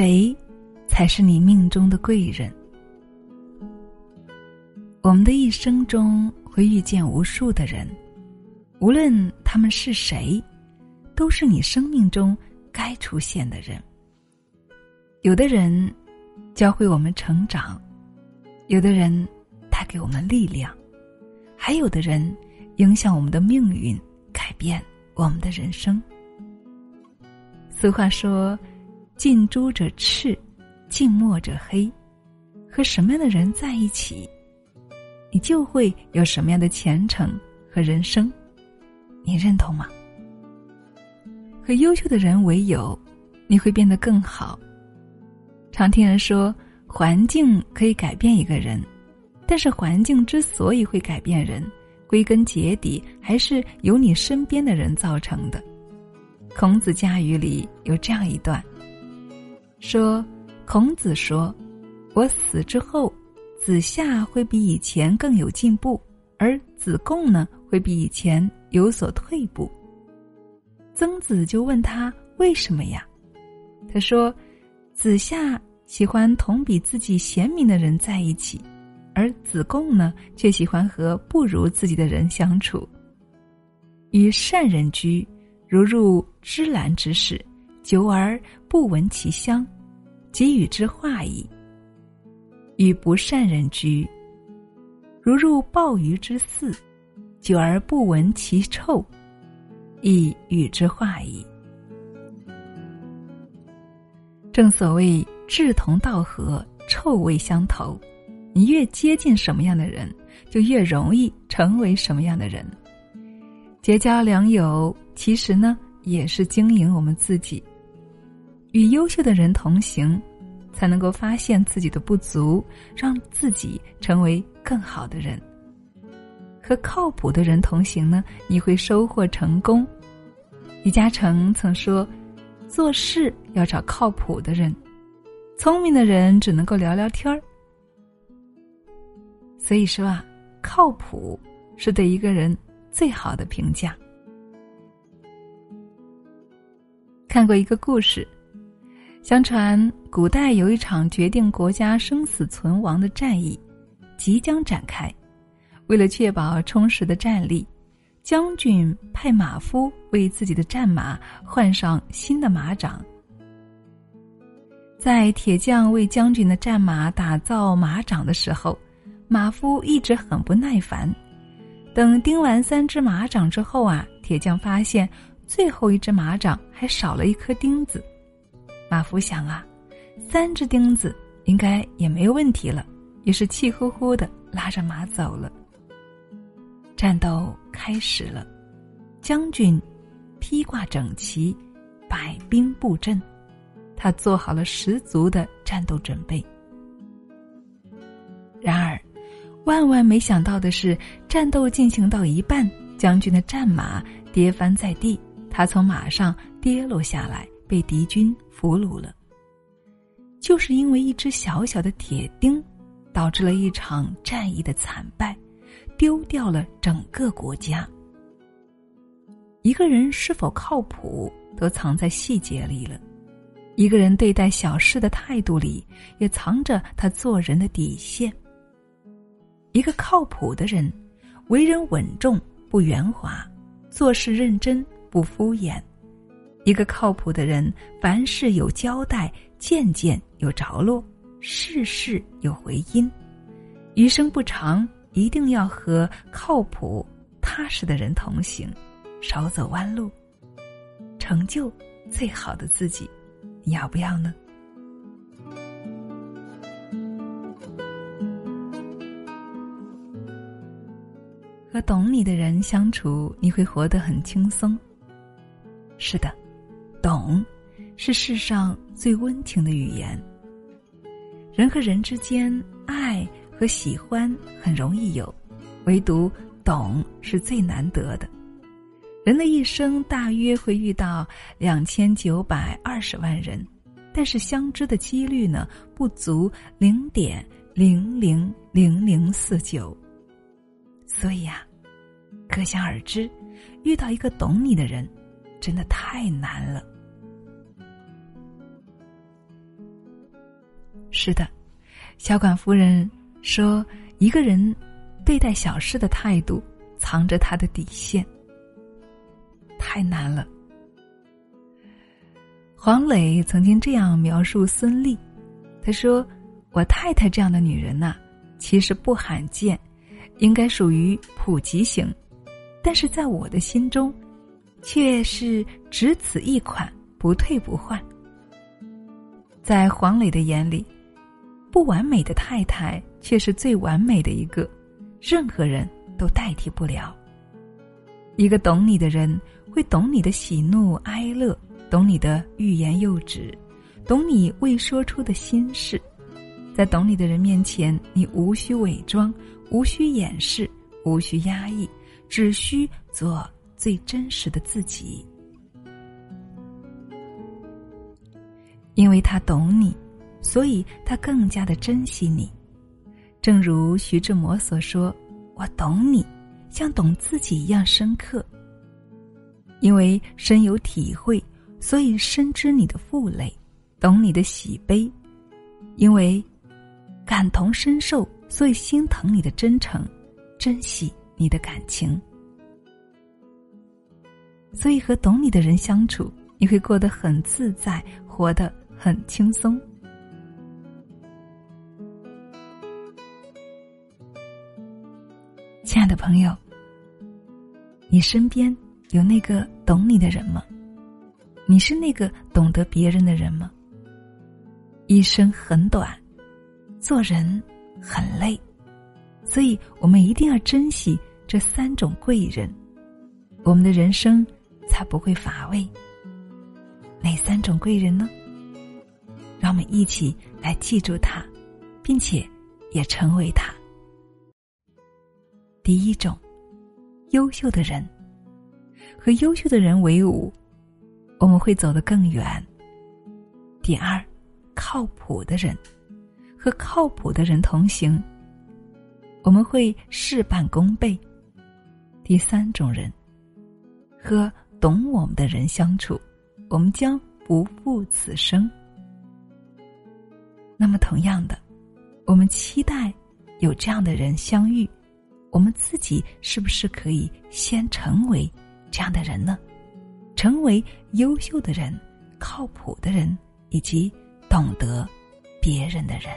谁才是你命中的贵人？我们的一生中会遇见无数的人，无论他们是谁，都是你生命中该出现的人。有的人教会我们成长，有的人带给我们力量，还有的人影响我们的命运，改变我们的人生。俗话说：“近朱者赤，近墨者黑。”和什么样的人在一起，你就会有什么样的前程和人生。你认同吗？和优秀的人为友，你会变得更好。常听人说，环境可以改变一个人，但是环境之所以会改变人，归根结底还是由你身边的人造成的。孔子家语里有这样一段，说：“孔子说，我死之后，子夏会比以前更有进步，而子贡呢，会比以前有所退步。”曾子就问他为什么呀？他说：“子夏喜欢同比自己贤明的人在一起，而子贡呢，却喜欢和不如自己的人相处。与善人居。”如入芝兰之室，久而不闻其香，即与之化矣。与不善人居，如入鲍鱼之肆，久而不闻其臭，亦与之化矣。正所谓志同道合，臭味相投。你越接近什么样的人，就越容易成为什么样的人。结交良友。其实呢，也是经营我们自己。与优秀的人同行，才能够发现自己的不足，让自己成为更好的人。和靠谱的人同行呢，你会收获成功。李嘉诚曾说：“做事要找靠谱的人，聪明的人只能够聊聊天儿。”所以说啊，靠谱是对一个人最好的评价。看过一个故事，相传古代有一场决定国家生死存亡的战役，即将展开。为了确保充实的战力，将军派马夫为自己的战马换上新的马掌。在铁匠为将军的战马打造马掌的时候，马夫一直很不耐烦。等钉完三只马掌之后啊，铁匠发现。最后一只马掌还少了一颗钉子，马夫想啊，三只钉子应该也没有问题了，于是气呼呼的拉着马走了。战斗开始了，将军披挂整齐，百兵布阵，他做好了十足的战斗准备。然而，万万没想到的是，战斗进行到一半，将军的战马跌翻在地。他从马上跌落下来，被敌军俘虏了。就是因为一只小小的铁钉，导致了一场战役的惨败，丢掉了整个国家。一个人是否靠谱，都藏在细节里了；一个人对待小事的态度里，也藏着他做人的底线。一个靠谱的人，为人稳重不圆滑，做事认真。不敷衍，一个靠谱的人，凡事有交代，件件有着落，事事有回音。余生不长，一定要和靠谱、踏实的人同行，少走弯路，成就最好的自己。你要不要呢？和懂你的人相处，你会活得很轻松。是的，懂，是世上最温情的语言。人和人之间，爱和喜欢很容易有，唯独懂是最难得的。人的一生大约会遇到两千九百二十万人，但是相知的几率呢，不足零点零零零零四九。所以啊，可想而知，遇到一个懂你的人。真的太难了。是的，小管夫人说，一个人对待小事的态度，藏着他的底线。太难了。黄磊曾经这样描述孙俪，他说：“我太太这样的女人呐，其实不罕见，应该属于普及型，但是在我的心中，却是只此一款，不退不换。”在黄磊的眼里，不完美的太太却是最完美的一个，任何人都代替不了。一个懂你的人。会懂你的喜怒哀乐，懂你的欲言又止，懂你未说出的心事，在懂你的人面前，你无需伪装，无需掩饰，无需压抑，只需做最真实的自己。因为他懂你，所以他更加的珍惜你。正如徐志摩所说：“我懂你，像懂自己一样深刻。”因为深有体会，所以深知你的负累，懂你的喜悲；因为感同身受，所以心疼你的真诚，珍惜你的感情。所以和懂你的人相处，你会过得很自在，活得很轻松。亲爱的朋友，你身边。有那个懂你的人吗？你是那个懂得别人的人吗？一生很短，做人很累，所以我们一定要珍惜这三种贵人，我们的人生才不会乏味。哪三种贵人呢？让我们一起来记住他，并且也成为他。第一种，优秀的人。和优秀的人为伍，我们会走得更远。第二，靠谱的人，和靠谱的人同行，我们会事半功倍。第三种人，和懂我们的人相处，我们将不负此生。那么，同样的，我们期待有这样的人相遇，我们自己是不是可以先成为？这样的人呢，成为优秀的人、靠谱的人以及懂得别人的人。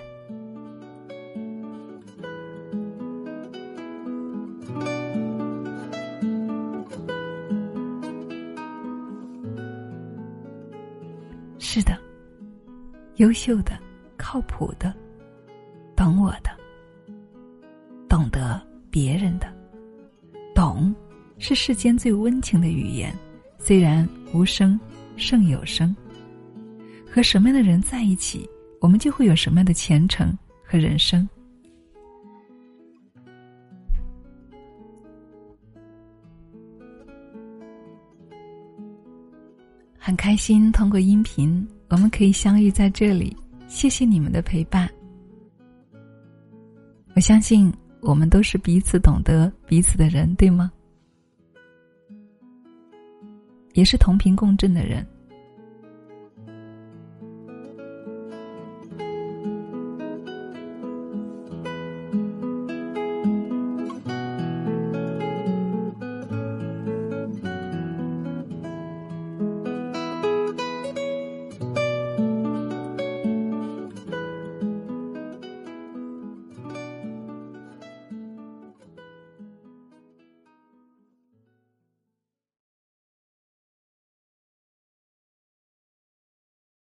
是的，优秀的、靠谱的、懂我的、别人的、懂。是世间最温情的语言，虽然无声胜有声。和什么样的人在一起，我们就会有什么样的前程和人生。很开心通过音频，我们可以相遇在这里。谢谢你们的陪伴。我相信我们都是彼此懂得彼此的人，对吗？也是同频共振的人。